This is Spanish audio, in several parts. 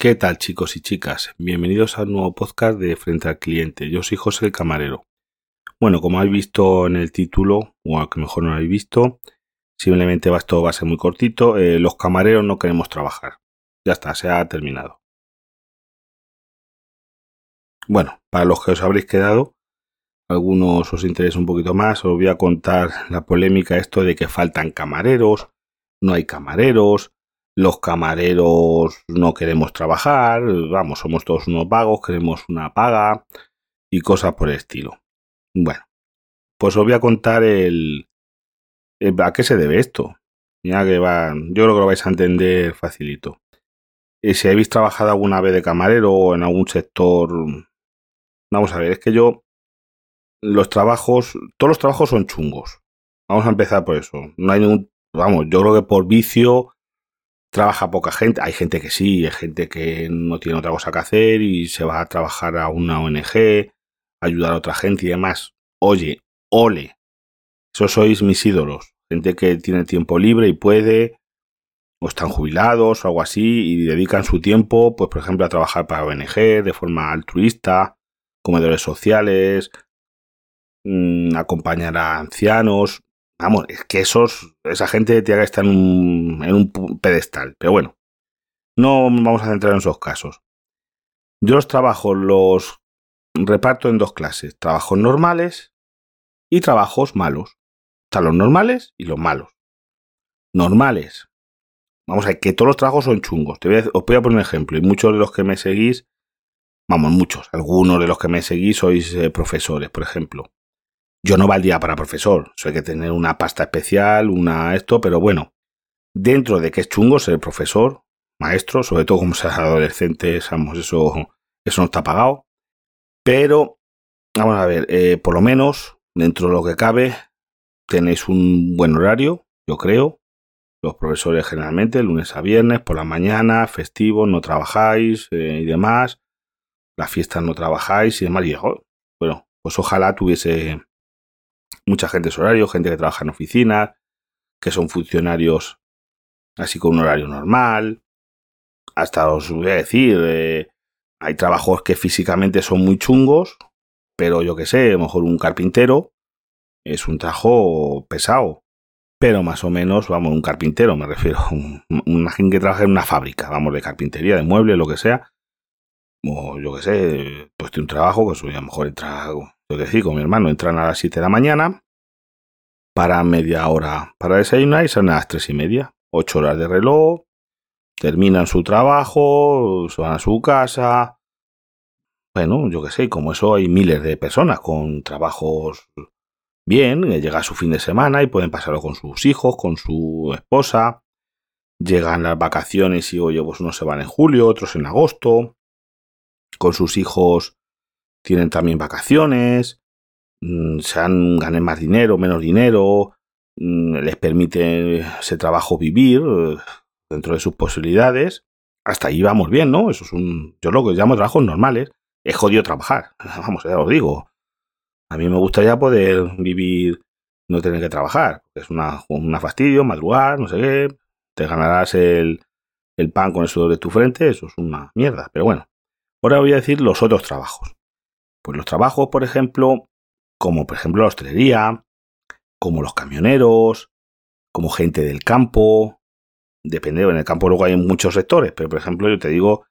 ¿Qué tal chicos y chicas? Bienvenidos al nuevo podcast de Frente al Cliente. Yo soy José el Camarero. Bueno, como habéis visto en el título, o a que mejor no lo habéis visto, simplemente esto va a ser muy cortito. Eh, los camareros no queremos trabajar. Ya está, se ha terminado. Bueno, para los que os habréis quedado, algunos os interesa un poquito más, os voy a contar la polémica esto de que faltan camareros, no hay camareros, los camareros no queremos trabajar, vamos, somos todos unos vagos, queremos una paga y cosas por el estilo. Bueno, pues os voy a contar el, a qué se debe esto. Ya que va, yo creo que lo vais a entender facilito. Y si habéis trabajado alguna vez de camarero o en algún sector, vamos a ver, es que yo los trabajos, todos los trabajos son chungos. Vamos a empezar por eso. No hay ningún, vamos, yo creo que por vicio trabaja poca gente. Hay gente que sí, hay gente que no tiene otra cosa que hacer y se va a trabajar a una ONG, ayudar a otra gente y demás. Oye, ole. Esos sois mis ídolos. Gente que tiene tiempo libre y puede, o están jubilados o algo así, y dedican su tiempo, pues por ejemplo, a trabajar para ONG de forma altruista, comedores sociales, mmm, acompañar a ancianos, Vamos, es que esos, esa gente tiene que estar en un, pedestal. Pero bueno, no vamos a centrar en esos casos. Yo los trabajos los reparto en dos clases. Trabajos normales y trabajos malos. Están los normales y los malos. Normales. Vamos a ver, que todos los trabajos son chungos. Os voy a poner un ejemplo. Y muchos de los que me seguís, vamos, muchos, algunos de los que me seguís sois eh, profesores, por ejemplo. Yo no valdría para profesor, eso hay que tener una pasta especial, una esto, pero bueno, dentro de que es chungo ser profesor, maestro, sobre todo como seas adolescente, vamos, eso, eso no está pagado. Pero, vamos a ver, eh, por lo menos, dentro de lo que cabe, tenéis un buen horario, yo creo. Los profesores generalmente, lunes a viernes, por la mañana, festivos, no trabajáis eh, y demás. Las fiestas no trabajáis y demás. Y, bueno, pues ojalá tuviese mucha gente es horario, gente que trabaja en oficinas, que son funcionarios así con un horario normal. Hasta os voy a decir, eh, hay trabajos que físicamente son muy chungos, pero yo que sé, a lo mejor un carpintero es un trabajo pesado. Pero más o menos, vamos, un carpintero, me refiero, una gente que trabaja en una fábrica, vamos, de carpintería, de muebles, lo que sea. O yo que sé, pues tiene un trabajo que a lo mejor entra yo decía con mi hermano, entran a las 7 de la mañana, para media hora para desayunar y salen a las 3 y media. 8 horas de reloj, terminan su trabajo, se van a su casa. Bueno, yo qué sé, como eso hay miles de personas con trabajos bien, llega su fin de semana y pueden pasarlo con sus hijos, con su esposa. Llegan las vacaciones y oye, pues unos se van en julio, otros en agosto. Con sus hijos tienen también vacaciones, mm, se han, ganen más dinero, menos dinero, mm, les permite ese trabajo vivir eh, dentro de sus posibilidades. Hasta ahí vamos bien, ¿no? Eso es un. Yo lo que llamo trabajos normales. Es jodido trabajar. Vamos, ya os digo. A mí me gustaría poder vivir, no tener que trabajar. Es una, una fastidio, madrugar, no sé qué. Te ganarás el, el pan con el sudor de tu frente. Eso es una mierda. Pero bueno. Ahora voy a decir los otros trabajos. Pues los trabajos, por ejemplo, como por ejemplo la hostelería, como los camioneros, como gente del campo, depende, en el campo luego hay muchos sectores, pero por ejemplo yo te digo,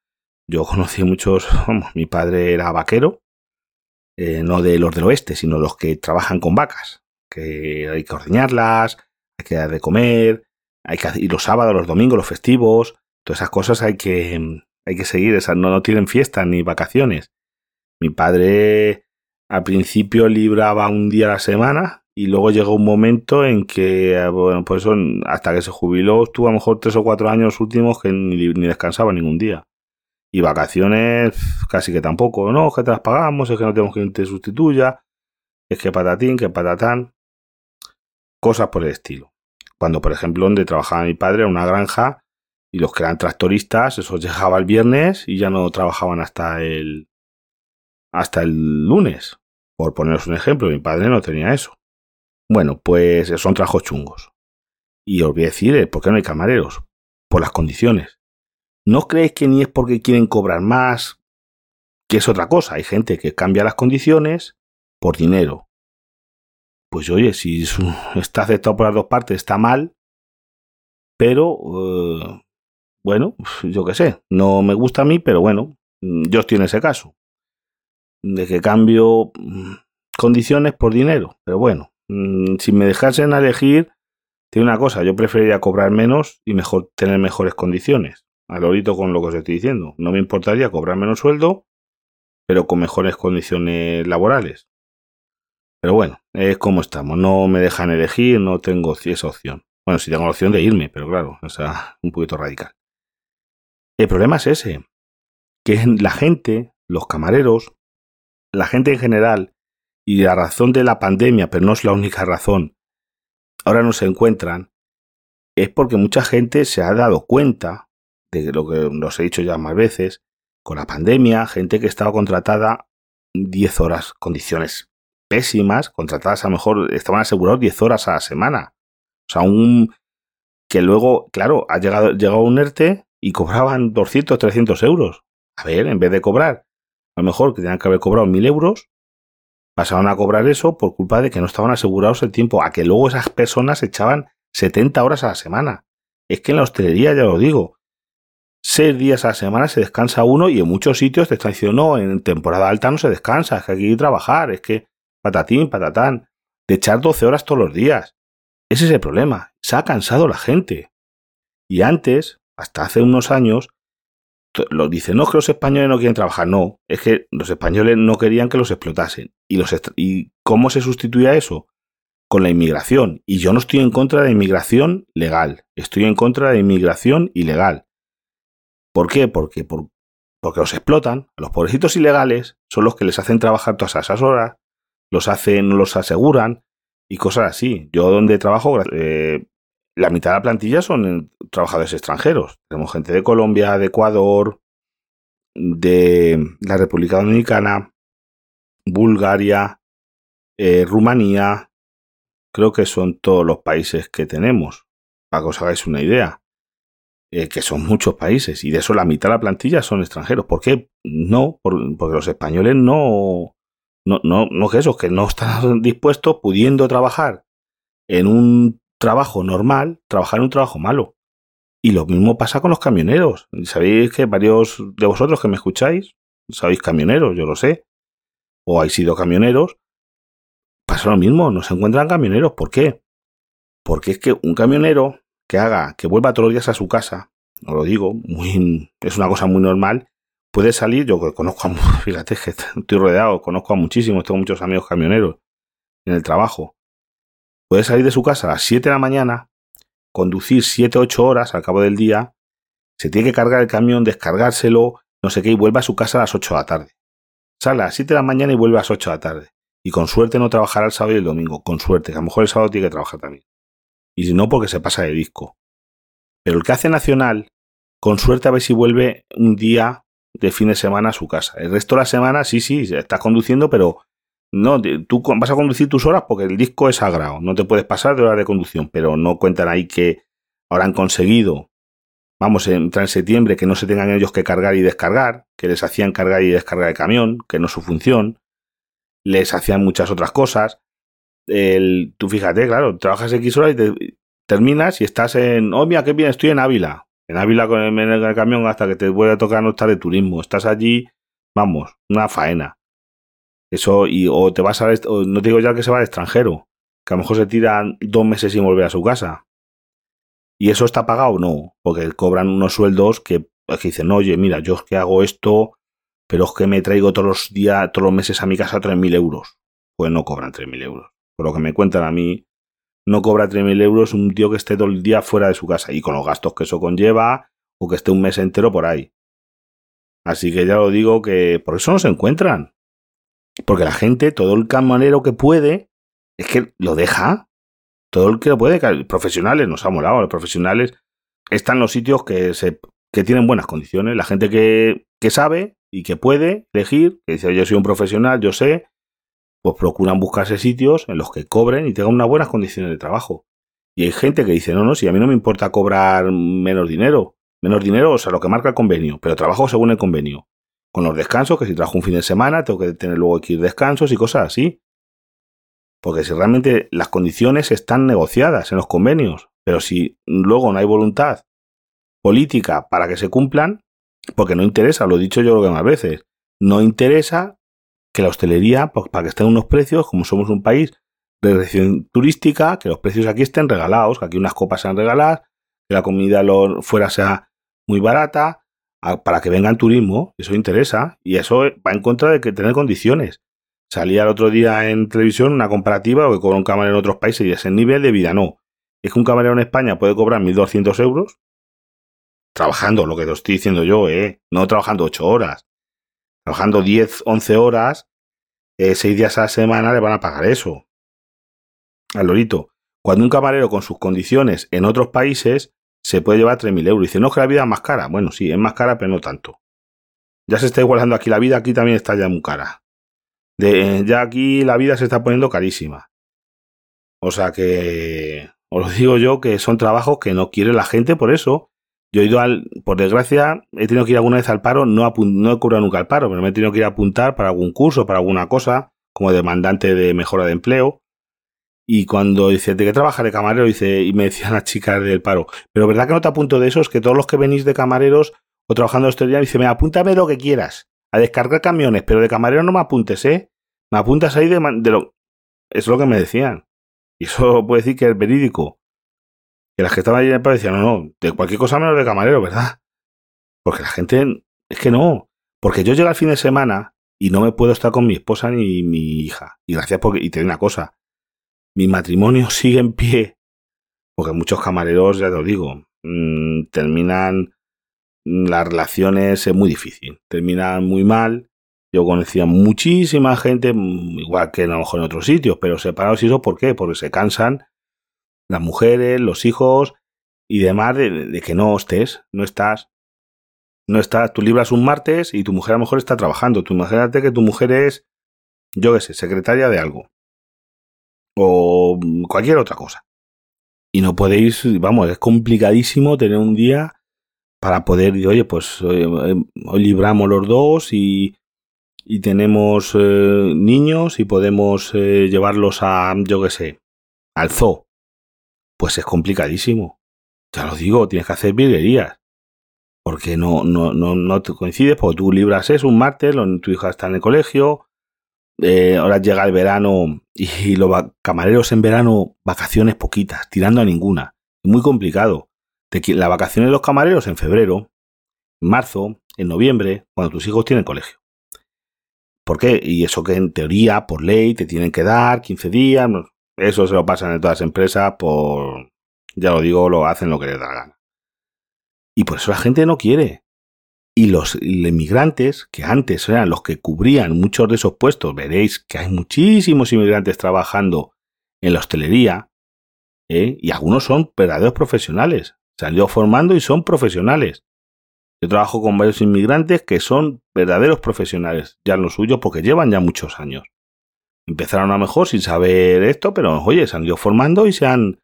yo conocí muchos, mi padre era vaquero, eh, no de los del oeste, sino los que trabajan con vacas, que hay que ordeñarlas, hay que dar de comer, hay que y los sábados, los domingos, los festivos, todas esas cosas hay que, hay que seguir, esas no, no tienen fiestas ni vacaciones. Mi padre al principio libraba un día a la semana y luego llegó un momento en que, eh, bueno, pues eso, hasta que se jubiló, estuvo a lo mejor tres o cuatro años últimos que ni, descansaba ningún día. Y vacaciones casi que tampoco, no, que te las pagamos, es que no tenemos quien te sustituya, es que patatín, que patatán, cosas por el estilo. Cuando, por ejemplo, donde trabajaba mi padre era una granja y los que eran tractoristas, esos llegaba el viernes y ya no trabajaban hasta el, hasta el lunes. Por poneros un ejemplo, mi padre no tenía eso. Bueno, pues son trabajos chungos. Y os voy a decir, ¿por qué no hay camareros? Por las condiciones. ¿No creéis que ni es porque quieren cobrar más? Que es otra cosa. Hay gente que cambia las condiciones por dinero. Pues oye, si está aceptado por las dos partes, está mal. Pero, eh, bueno, yo qué sé. No me gusta a mí, pero bueno, yo estoy en ese caso. De que cambio mm, condiciones por dinero. Pero bueno, mm, si me dejasen elegir, tiene una cosa, yo preferiría cobrar menos y mejor tener mejores condiciones. Al con lo que os estoy diciendo. No me importaría cobrar menos sueldo, pero con mejores condiciones laborales. Pero bueno, es como estamos. No me dejan elegir, no tengo esa opción. Bueno, sí tengo la opción de irme, pero claro, o sea, un poquito radical. El problema es ese, que la gente, los camareros, la gente en general, y la razón de la pandemia, pero no es la única razón, ahora no se encuentran, es porque mucha gente se ha dado cuenta de lo que os he dicho ya más veces, con la pandemia, gente que estaba contratada 10 horas, condiciones pésimas, contratadas a lo mejor, estaban asegurados 10 horas a la semana. O sea, un que luego, claro, ha llegado, llegado un ERTE y cobraban 200, 300 euros. A ver, en vez de cobrar, a lo mejor que tenían que haber cobrado 1000 euros, pasaron a cobrar eso por culpa de que no estaban asegurados el tiempo, a que luego esas personas echaban 70 horas a la semana. Es que en la hostelería, ya lo digo, seis días a la semana se descansa uno y en muchos sitios te están diciendo, no, en temporada alta no se descansa, es que hay que ir a trabajar, es que patatín, patatán, de echar 12 horas todos los días. Ese es el problema, se ha cansado la gente. Y antes, hasta hace unos años, lo dicen, no es que los españoles no quieren trabajar, no, es que los españoles no querían que los explotasen. ¿Y, los ¿Y cómo se sustituía eso? Con la inmigración. Y yo no estoy en contra de la inmigración legal, estoy en contra de la inmigración ilegal. ¿Por qué? Porque, por, porque los explotan. Los pobrecitos ilegales son los que les hacen trabajar todas esas horas, los hacen, los aseguran y cosas así. Yo donde trabajo, eh, la mitad de la plantilla son trabajadores extranjeros. Tenemos gente de Colombia, de Ecuador, de la República Dominicana, Bulgaria, eh, Rumanía. Creo que son todos los países que tenemos, para que os hagáis una idea. Eh, que son muchos países, y de eso la mitad de la plantilla son extranjeros. ¿Por qué? No, porque los españoles no, no, no, no que eso, que no están dispuestos, pudiendo trabajar en un trabajo normal, trabajar en un trabajo malo. Y lo mismo pasa con los camioneros. Sabéis que varios de vosotros que me escucháis, sabéis camioneros, yo lo sé, o habéis sido camioneros, pasa lo mismo, no se encuentran camioneros. ¿Por qué? Porque es que un camionero que haga, que vuelva todos los días a su casa, os lo digo, muy, es una cosa muy normal, puede salir, yo conozco a, fíjate que estoy rodeado, conozco a muchísimos, tengo muchos amigos camioneros en el trabajo, Puede salir de su casa a las 7 de la mañana, conducir 7 8 horas al cabo del día, se tiene que cargar el camión, descargárselo, no sé qué, y vuelve a su casa a las 8 de la tarde. Sale a las 7 de la mañana y vuelve a las 8 de la tarde. Y con suerte no trabajará el sábado y el domingo. Con suerte, que a lo mejor el sábado tiene que trabajar también. Y si no, porque se pasa de disco. Pero el que hace nacional, con suerte a ver si vuelve un día de fin de semana a su casa. El resto de la semana, sí, sí, estás conduciendo, pero no, tú vas a conducir tus horas porque el disco es sagrado, no te puedes pasar de horas de conducción, pero no cuentan ahí que ahora han conseguido, vamos, entrar en septiembre, que no se tengan ellos que cargar y descargar, que les hacían cargar y descargar el camión, que no es su función, les hacían muchas otras cosas. El, tú fíjate, claro, trabajas X horas y te, terminas y estás en, oh, mira, qué bien, estoy en Ávila. En Ávila con el, el camión hasta que te vuelve a tocar no estar de turismo. Estás allí, vamos, una faena. Eso, y, o te vas a, o no te digo ya que se va al extranjero, que a lo mejor se tiran dos meses sin volver a su casa. ¿Y eso está pagado? No, porque cobran unos sueldos que, que dicen, oye, mira, yo es que hago esto, pero es que me traigo todos los días, todos los meses a mi casa 3.000 euros. Pues no cobran 3.000 euros. Por lo que me cuentan a mí, no cobra 3.000 euros un tío que esté todo el día fuera de su casa y con los gastos que eso conlleva o que esté un mes entero por ahí. Así que ya lo digo que por eso no se encuentran. Porque la gente, todo el camarero que puede, es que lo deja. Todo el que lo puede, profesionales, nos ha molado, los profesionales están los sitios que, se, que tienen buenas condiciones. La gente que, que sabe y que puede elegir, que dice yo soy un profesional, yo sé, pues procuran buscarse sitios en los que cobren y tengan unas buenas condiciones de trabajo. Y hay gente que dice, no, no, si a mí no me importa cobrar menos dinero, Menos dinero, o sea, lo que marca el convenio, pero trabajo según el convenio. Con los descansos, que si trabajo un fin de semana, tengo que tener luego que ir descansos y cosas así. Porque si realmente las condiciones están negociadas en los convenios, pero si luego no hay voluntad política para que se cumplan, porque no interesa, lo he dicho yo creo que más veces, no interesa que la hostelería, pues, para que estén unos precios, como somos un país de región turística, que los precios aquí estén regalados, que aquí unas copas sean regaladas, que la comida fuera sea muy barata, para que vengan turismo, eso interesa, y eso va en contra de que tener condiciones. Salía el otro día en televisión una comparativa, que cobra un camarero en otros países y ese nivel de vida no. Es que un camarero en España puede cobrar 1.200 euros trabajando, lo que te estoy diciendo yo, ¿eh? no trabajando 8 horas, trabajando 10, 11 horas, eh, 6 días a la semana le van a pagar eso. Al lorito. Cuando un camarero con sus condiciones en otros países se puede llevar 3.000 euros. Dice, no, que la vida es más cara. Bueno, sí, es más cara, pero no tanto. Ya se está igualando aquí la vida, aquí también está ya muy cara. De, ya aquí la vida se está poniendo carísima. O sea que os lo digo yo que son trabajos que no quiere la gente por eso. Yo he ido al, por desgracia, he tenido que ir alguna vez al paro, no, no he cobrado nunca al paro, pero me he tenido que ir a apuntar para algún curso, para alguna cosa, como demandante de mejora de empleo. Y cuando dice, ¿de qué trabaja de camarero? Dice, y me decían las chicas del paro, pero ¿verdad que no te apunto de esos? Que todos los que venís de camareros o trabajando en hostelería, dice, me apúntame lo que quieras, a descargar camiones, pero de camarero no me apuntes, ¿eh? Me apuntas ahí de, de lo... Es lo que me decían. Y eso puede decir que es verídico. Que las que estaban allí en el paro decían, no, no, de cualquier cosa menos de camarero, ¿verdad? Porque la gente, es que no. Porque yo llego al fin de semana y no me puedo estar con mi esposa ni mi hija. Y gracias porque, y te digo una cosa, mi matrimonio sigue en pie. Porque muchos camareros, ya te lo digo, mm, terminan las relaciones, es muy difícil. Terminan muy mal. Yo conocía muchísima gente, mm, igual que a lo mejor en otros sitios, pero separados y eso, ¿por qué? Porque se cansan las mujeres, los hijos y demás de, que no estés, no estás. No estás, tú libras un martes y tu mujer a lo mejor está trabajando. Tú imagínate que tu mujer es, yo qué sé, secretaria de algo o cualquier otra cosa. Y no podéis, vamos, es complicadísimo tener un día para poder, oye, pues eh, hoy libramos los dos y, y tenemos eh, niños y podemos eh, llevarlos a, yo qué sé, al zoo. Pues es complicadísimo. Ya lo digo, tienes que hacer virguerías. Porque no, no, no, no te coincides, porque tú libras eso un martes, tu hija está en el colegio, eh, ahora llega el verano y los camareros en verano, vacaciones poquitas, tirando a ninguna. Muy complicado. Las vacaciones de los camareros en febrero, en marzo, en noviembre, cuando tus hijos tienen colegio. ¿Por qué? Y eso que en teoría, por ley, te tienen que dar 15 días. Eso se lo pasan en todas las empresas por... Ya lo digo, lo hacen lo que les da la gana. Y por eso la gente no quiere. Y los inmigrantes, que antes eran los que cubrían muchos de esos puestos, veréis que hay muchísimos inmigrantes trabajando en la hostelería, ¿eh? y algunos son verdaderos profesionales. Se han ido formando y son profesionales. Yo trabajo con varios inmigrantes que son verdaderos profesionales, ya en lo suyo, porque llevan ya muchos años. Empezaron a lo mejor sin saber esto, pero oye, se han ido formando y se han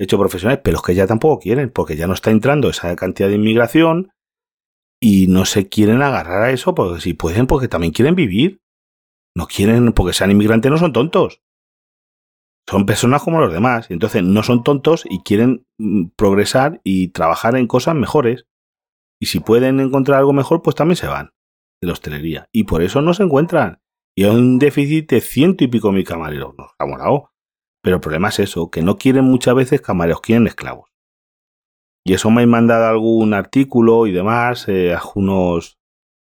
hecho profesionales, pero es que ya tampoco quieren, porque ya no está entrando esa cantidad de inmigración, y no se quieren agarrar a eso porque si pueden, porque también quieren vivir. No quieren, porque sean inmigrantes, no son tontos. Son personas como los demás. Entonces no son tontos y quieren mm, progresar y trabajar en cosas mejores. Y si pueden encontrar algo mejor, pues también se van de la hostelería. Y por eso no se encuentran. Y hay un déficit de ciento y pico mil camareros. Nos ha molado. Pero el problema es eso, que no quieren muchas veces camareros, quieren esclavos. Y eso me han mandado algún artículo y demás, eh, algunos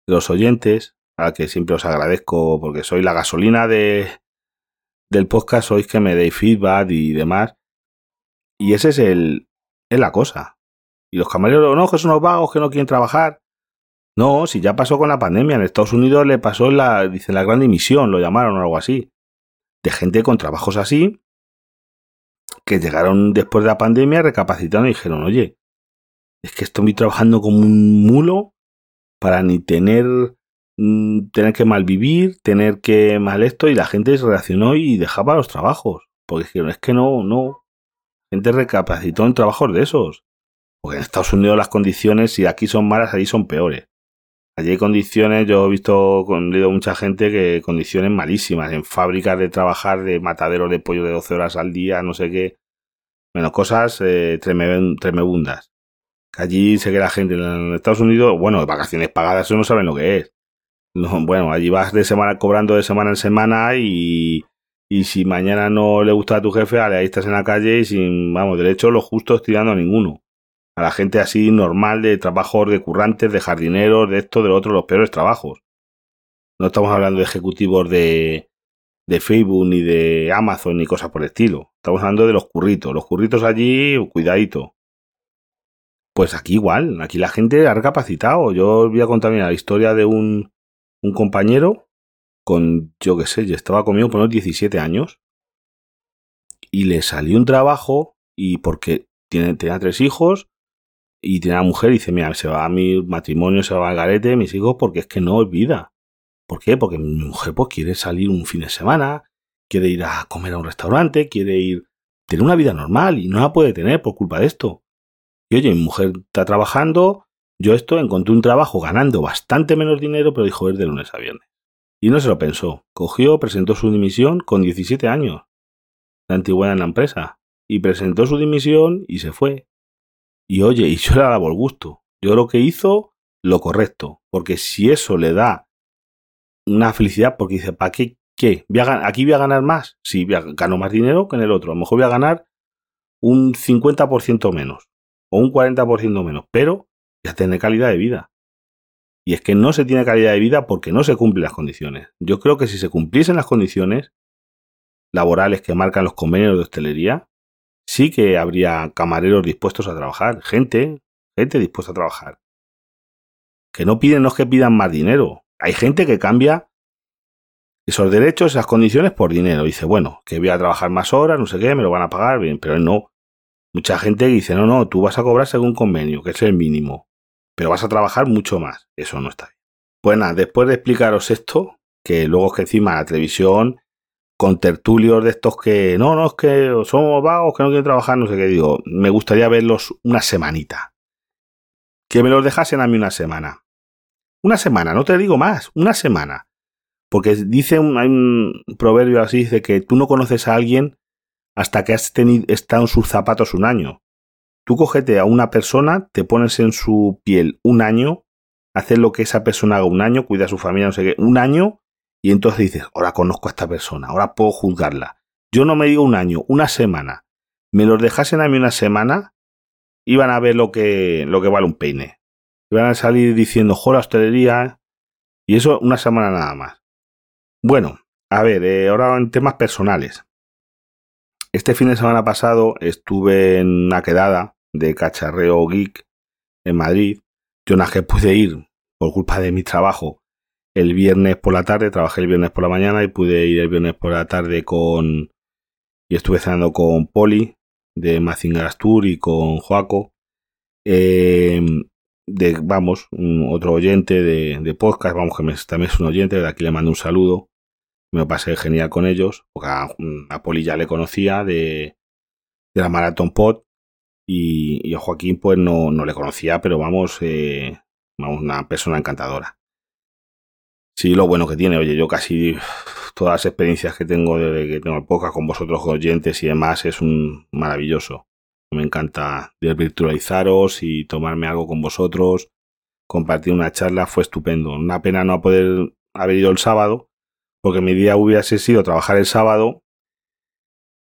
de los oyentes, a que siempre os agradezco porque soy la gasolina de, del podcast, sois que me deis feedback y demás. Y ese es el es la cosa. Y los camareros, no, que son unos vagos que no quieren trabajar. No, si ya pasó con la pandemia, en Estados Unidos le pasó la, dice, la gran dimisión, lo llamaron o algo así. De gente con trabajos así, que llegaron después de la pandemia, recapacitaron y dijeron, oye, es que estoy trabajando como un mulo para ni tener, mm, tener que malvivir, tener que mal esto, y la gente reaccionó y dejaba los trabajos, porque dijeron, es que no, no, gente recapacitó en trabajos de esos. Porque en Estados Unidos las condiciones, si aquí son malas, allí son peores. Allí hay condiciones, yo he visto, he leído mucha gente que condiciones malísimas, en fábricas de trabajar, de mataderos de pollo de 12 horas al día, no sé qué. Bueno, cosas eh, tremebundas. Allí se que la gente en Estados Unidos, bueno, vacaciones pagadas, eso no saben lo que es. bueno, allí vas de semana cobrando de semana en semana y, y si mañana no le gusta a tu jefe, ahí estás en la calle y sin, vamos, derecho lo justo estirando a ninguno. A la gente así normal de trabajos de currantes, de jardineros, de esto, de lo otro, los peores trabajos. No estamos hablando de ejecutivos de, de Facebook ni de Amazon ni cosas por el estilo. Estamos hablando de los curritos. Los curritos allí, cuidadito. Pues aquí igual, aquí la gente ha recapacitado. Yo voy a contar la historia de un, un compañero con, yo qué sé, yo estaba conmigo por unos 17 años y le salió un trabajo y porque tiene, tenía tres hijos y tiene una mujer y dice, mira, se va a mi matrimonio, se va al garete, mis hijos, porque es que no olvida. ¿Por qué? Porque mi mujer pues quiere salir un fin de semana, quiere ir a comer a un restaurante, quiere ir, tener una vida normal y no la puede tener por culpa de esto. Y oye, mi mujer está trabajando, yo esto encontré un trabajo ganando bastante menos dinero, pero dijo es de lunes a viernes. Y no se lo pensó. Cogió, presentó su dimisión con 17 años. La antigüedad en la empresa. Y presentó su dimisión y se fue. Y oye, y yo le daba el gusto. Yo lo que hizo, lo correcto. Porque si eso le da una felicidad porque dice, ¿para qué? ¿Qué? ¿Aquí voy a ganar más? Sí, gano más dinero que en el otro. A lo mejor voy a ganar un 50% menos o un 40% menos, pero ya tener calidad de vida. Y es que no se tiene calidad de vida porque no se cumplen las condiciones. Yo creo que si se cumpliesen las condiciones laborales que marcan los convenios de hostelería, sí que habría camareros dispuestos a trabajar, gente, gente dispuesta a trabajar. Que no piden, no es que pidan más dinero, hay gente que cambia esos derechos, esas condiciones por dinero. Dice, bueno, que voy a trabajar más horas, no sé qué, me lo van a pagar, bien, pero no. Mucha gente dice, no, no, tú vas a cobrar según convenio, que es el mínimo, pero vas a trabajar mucho más. Eso no está bien. Pues nada, después de explicaros esto, que luego es que encima la televisión, con tertulios de estos que, no, no, es que somos vagos, que no quieren trabajar, no sé qué, digo, me gustaría verlos una semanita. Que me los dejasen a mí una semana. Una semana, no te digo más, una semana. Porque dice un, hay un proverbio así, dice que tú no conoces a alguien hasta que has tenido, estado en sus zapatos un año. Tú cogete a una persona, te pones en su piel un año, haces lo que esa persona haga un año, cuida a su familia, no sé qué, un año, y entonces dices, ahora conozco a esta persona, ahora puedo juzgarla. Yo no me digo un año, una semana. Me los dejasen a mí una semana, iban a ver lo que, lo que vale un peine van a salir diciendo, joder, hostelería. Y eso una semana nada más. Bueno, a ver, eh, ahora en temas personales. Este fin de semana pasado estuve en una quedada de cacharreo geek en Madrid. Yo no que pude ir por culpa de mi trabajo el viernes por la tarde, trabajé el viernes por la mañana y pude ir el viernes por la tarde con... y estuve cenando con Poli de Mazingar Astur y con Joaco. Eh, de, vamos, otro oyente de, de, podcast, vamos, que también es un oyente, de aquí le mando un saludo. Me pasé genial con ellos, porque a, Poli ya le conocía de, de la Marathon Pod y, a Joaquín pues no, no le conocía, pero vamos, eh, vamos, una persona encantadora. Sí, lo bueno que tiene, oye, yo casi todas las experiencias que tengo desde que tengo el con vosotros oyentes y demás es un maravilloso. Me encanta virtualizaros y tomarme algo con vosotros, compartir una charla, fue estupendo. Una pena no poder haber ido el sábado, porque mi día hubiese sido trabajar el sábado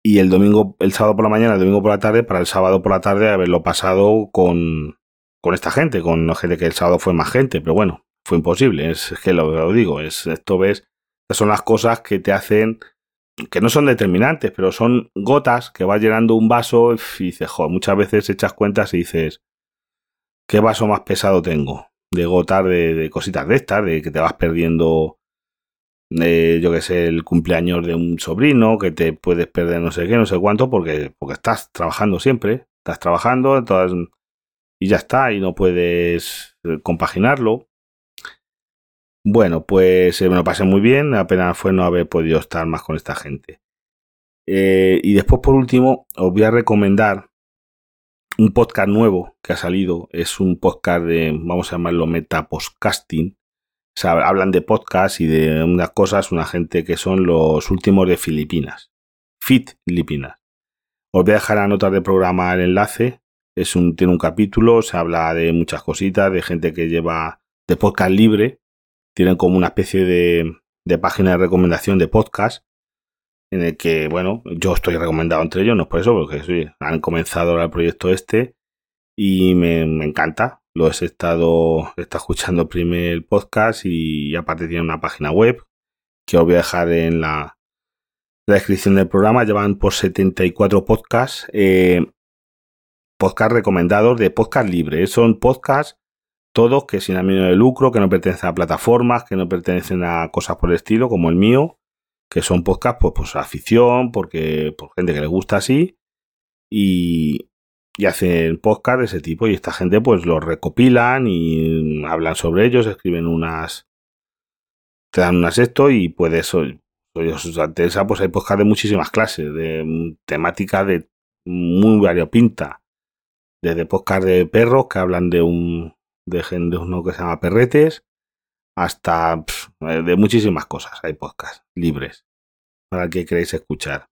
y el domingo, el sábado por la mañana, el domingo por la tarde, para el sábado por la tarde haberlo pasado con, con esta gente, con gente que el sábado fue más gente, pero bueno, fue imposible, es, que lo, digo, es esto ves, son las cosas que te hacen que no son determinantes, pero son gotas que va llenando un vaso y dices, joder, muchas veces echas cuentas y dices, ¿qué vaso más pesado tengo? De gotas de, cositas de estas, de que te vas perdiendo, de, yo que sé, el cumpleaños de un sobrino, que te puedes perder no sé qué, no sé cuánto, porque, porque estás trabajando siempre, estás trabajando y ya está, y no puedes compaginarlo. Bueno, pues eh, me lo pasé muy bien, apenas fue no haber podido estar más con esta gente. Eh, y después, por último, os voy a recomendar un podcast nuevo que ha salido. Es un podcast de, vamos a llamarlo metapodcasting. O sea, hablan de podcast y de unas cosas, una gente que son los últimos de Filipinas. Fit Filipinas. Os voy a dejar a notas de programa el enlace. Es un, tiene un capítulo, se habla de muchas cositas, de gente que lleva de podcast libre. Tienen como una especie de, de página de recomendación de podcast en el que, bueno, yo estoy recomendado entre ellos, no es por eso, porque han comenzado el proyecto este y me, encanta. Lo he estado, estado escuchando el primer podcast y aparte tiene una página web que os voy a dejar en la, descripción del programa. Llevan por 74 podcasts, eh, podcasts recomendados de podcast libre. Son podcasts todos que sin ánimo de lucro, que no pertenecen a plataformas, que no pertenecen a cosas por el estilo, como el mío que son podcasts pues, pues afición, porque por gente que le gusta así y, y hacen podcast de ese tipo y esta gente pues los recopilan y hablan sobre ellos, escriben unas te dan unas esto y puedes os interesa pues hay podcast de muchísimas clases, de temática de muy variopinta, desde podcast de perros que hablan de un de, de uno que se llama perretes hasta de muchísimas cosas. Hay podcasts libres para el que queréis escuchar.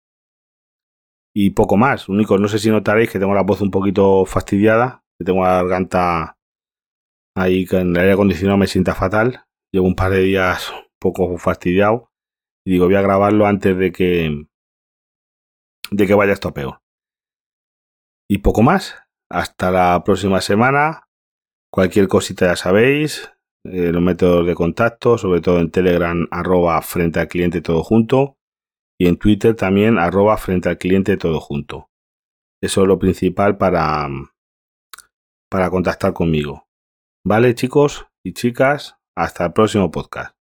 Y poco más. Único, no sé si notaréis que tengo la voz un poquito fastidiada, que tengo la garganta ahí que en el aire acondicionado me sienta fatal. Llevo un par de días un poco fastidiado y digo, voy a grabarlo antes de que de que vaya esto peor. Y poco más. Hasta la próxima semana. Cualquier cosita ya sabéis. Eh, los métodos de contacto, sobre todo en Telegram, arroba frente al cliente todo junto. Y en Twitter también, arroba frente al cliente todo junto. Eso es lo principal para, para contactar conmigo. Vale, chicos y chicas, hasta el próximo podcast.